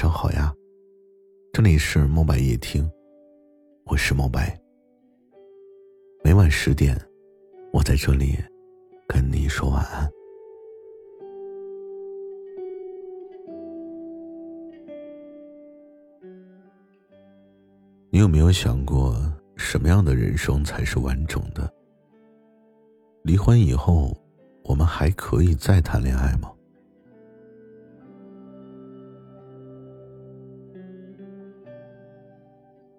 上好呀，这里是墨白夜听，我是墨白。每晚十点，我在这里跟你说晚安。你有没有想过，什么样的人生才是完整的？离婚以后，我们还可以再谈恋爱吗？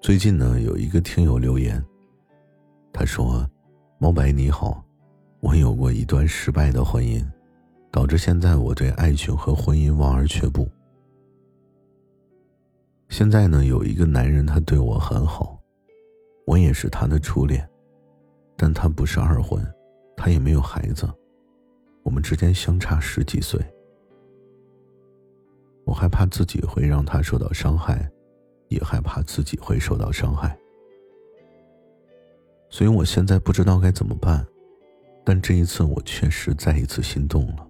最近呢，有一个听友留言，他说：“毛白你好，我有过一段失败的婚姻，导致现在我对爱情和婚姻望而却步。现在呢，有一个男人，他对我很好，我也是他的初恋，但他不是二婚，他也没有孩子，我们之间相差十几岁，我害怕自己会让他受到伤害。”也害怕自己会受到伤害，所以我现在不知道该怎么办。但这一次，我确实再一次心动了。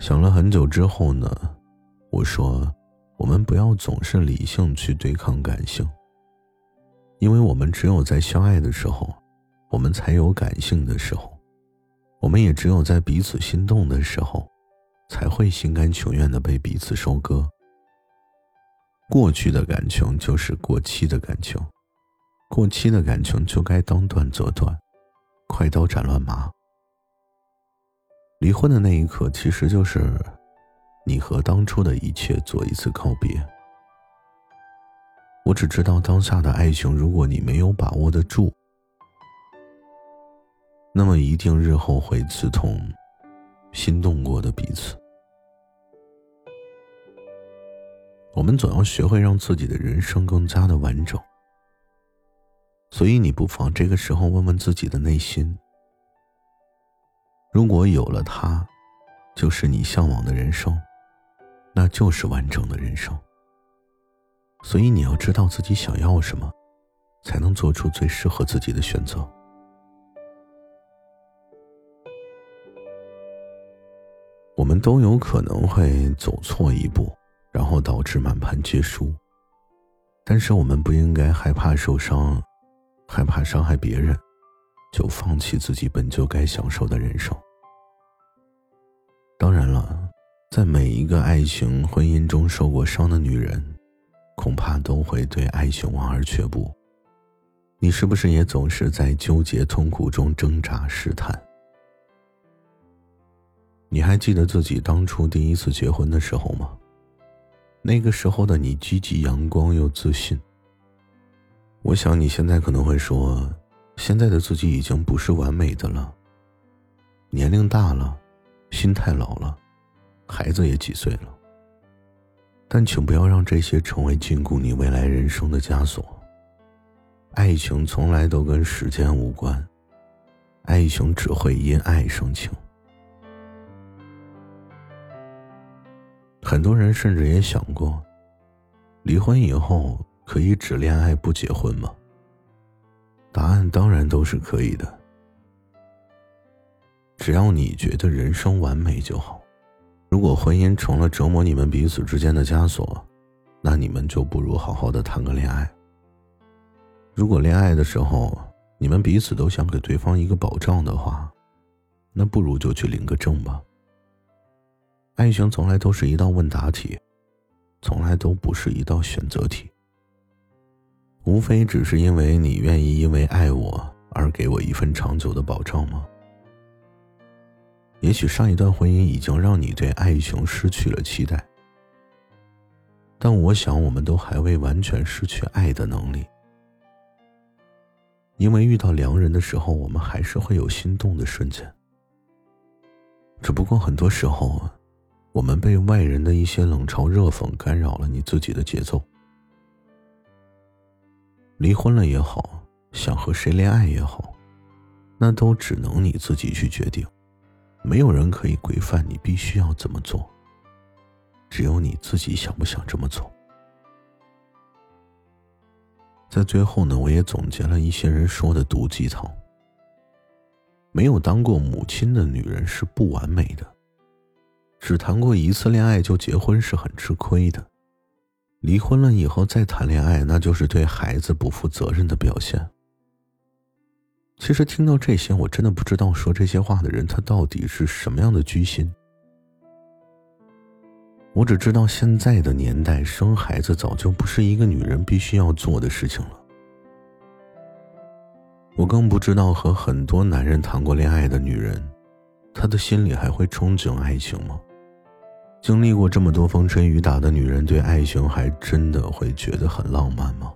想了很久之后呢，我说：“我们不要总是理性去对抗感性，因为我们只有在相爱的时候，我们才有感性的时候；我们也只有在彼此心动的时候。”才会心甘情愿的被彼此收割。过去的感情就是过期的感情，过期的感情就该当断则断，快刀斩乱麻。离婚的那一刻，其实就是你和当初的一切做一次告别。我只知道当下的爱情，如果你没有把握得住，那么一定日后会刺痛。心动过的彼此，我们总要学会让自己的人生更加的完整。所以，你不妨这个时候问问自己的内心：如果有了他，就是你向往的人生，那就是完整的人生。所以，你要知道自己想要什么，才能做出最适合自己的选择。都有可能会走错一步，然后导致满盘皆输。但是我们不应该害怕受伤，害怕伤害别人，就放弃自己本就该享受的人生。当然了，在每一个爱情婚姻中受过伤的女人，恐怕都会对爱情望而却步。你是不是也总是在纠结痛苦中挣扎试探？你还记得自己当初第一次结婚的时候吗？那个时候的你积极阳光又自信。我想你现在可能会说，现在的自己已经不是完美的了。年龄大了，心态老了，孩子也几岁了。但请不要让这些成为禁锢你未来人生的枷锁。爱情从来都跟时间无关，爱情只会因爱生情。很多人甚至也想过，离婚以后可以只恋爱不结婚吗？答案当然都是可以的，只要你觉得人生完美就好。如果婚姻成了折磨你们彼此之间的枷锁，那你们就不如好好的谈个恋爱。如果恋爱的时候你们彼此都想给对方一个保障的话，那不如就去领个证吧。爱情从来都是一道问答题，从来都不是一道选择题。无非只是因为你愿意因为爱我而给我一份长久的保障吗？也许上一段婚姻已经让你对爱情失去了期待，但我想我们都还未完全失去爱的能力，因为遇到良人的时候，我们还是会有心动的瞬间。只不过很多时候。我们被外人的一些冷嘲热讽干扰了你自己的节奏。离婚了也好，想和谁恋爱也好，那都只能你自己去决定，没有人可以规范你必须要怎么做。只有你自己想不想这么做。在最后呢，我也总结了一些人说的毒鸡汤。没有当过母亲的女人是不完美的。只谈过一次恋爱就结婚是很吃亏的。离婚了以后再谈恋爱，那就是对孩子不负责任的表现。其实听到这些，我真的不知道说这些话的人他到底是什么样的居心。我只知道现在的年代，生孩子早就不是一个女人必须要做的事情了。我更不知道和很多男人谈过恋爱的女人，她的心里还会憧憬爱情吗？经历过这么多风吹雨打的女人，对爱情还真的会觉得很浪漫吗？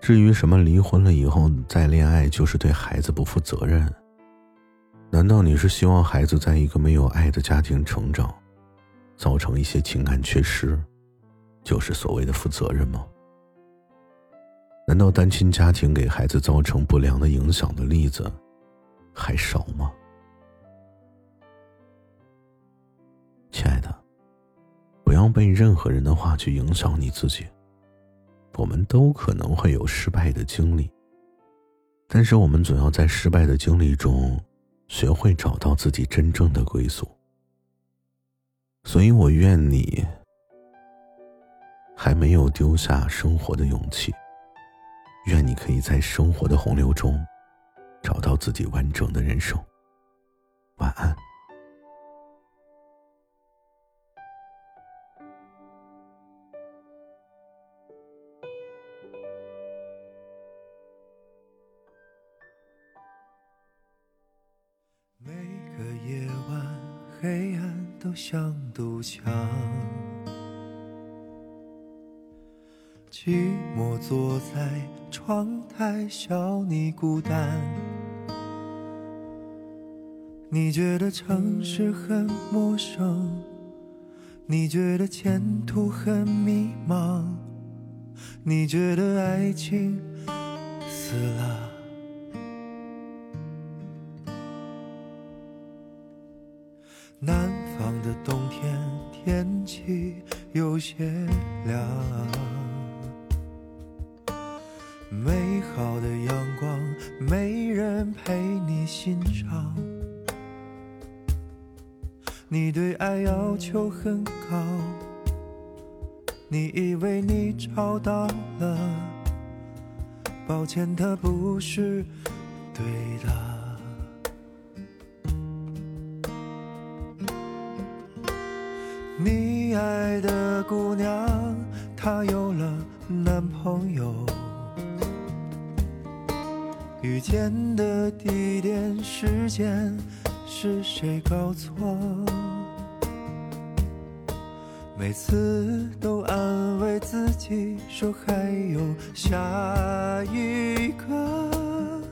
至于什么离婚了以后再恋爱就是对孩子不负责任，难道你是希望孩子在一个没有爱的家庭成长，造成一些情感缺失，就是所谓的负责任吗？难道单亲家庭给孩子造成不良的影响的例子还少吗？被任何人的话去影响你自己。我们都可能会有失败的经历，但是我们总要在失败的经历中，学会找到自己真正的归宿。所以我愿你还没有丢下生活的勇气，愿你可以在生活的洪流中，找到自己完整的人生。晚安。黑暗都像堵墙，寂寞坐在窗台笑你孤单。你觉得城市很陌生，你觉得前途很迷茫，你觉得爱情死了。南方的冬天天气有些凉，美好的阳光没人陪你欣赏，你对爱要求很高，你以为你找到了，抱歉，它不是对的。爱的姑娘，她有了男朋友。遇见的地点、时间，是谁搞错？每次都安慰自己说还有下一个，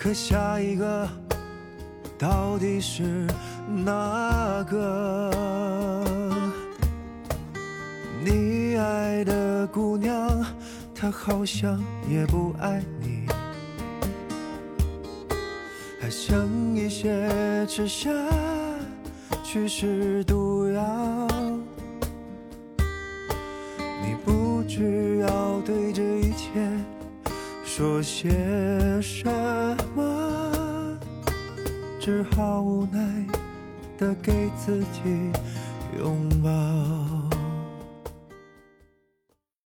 可下一个到底是哪个？他好像也不爱你，还剩一些吃下去是毒药。你不知要对这一切说些什么，只好无奈的给自己拥抱。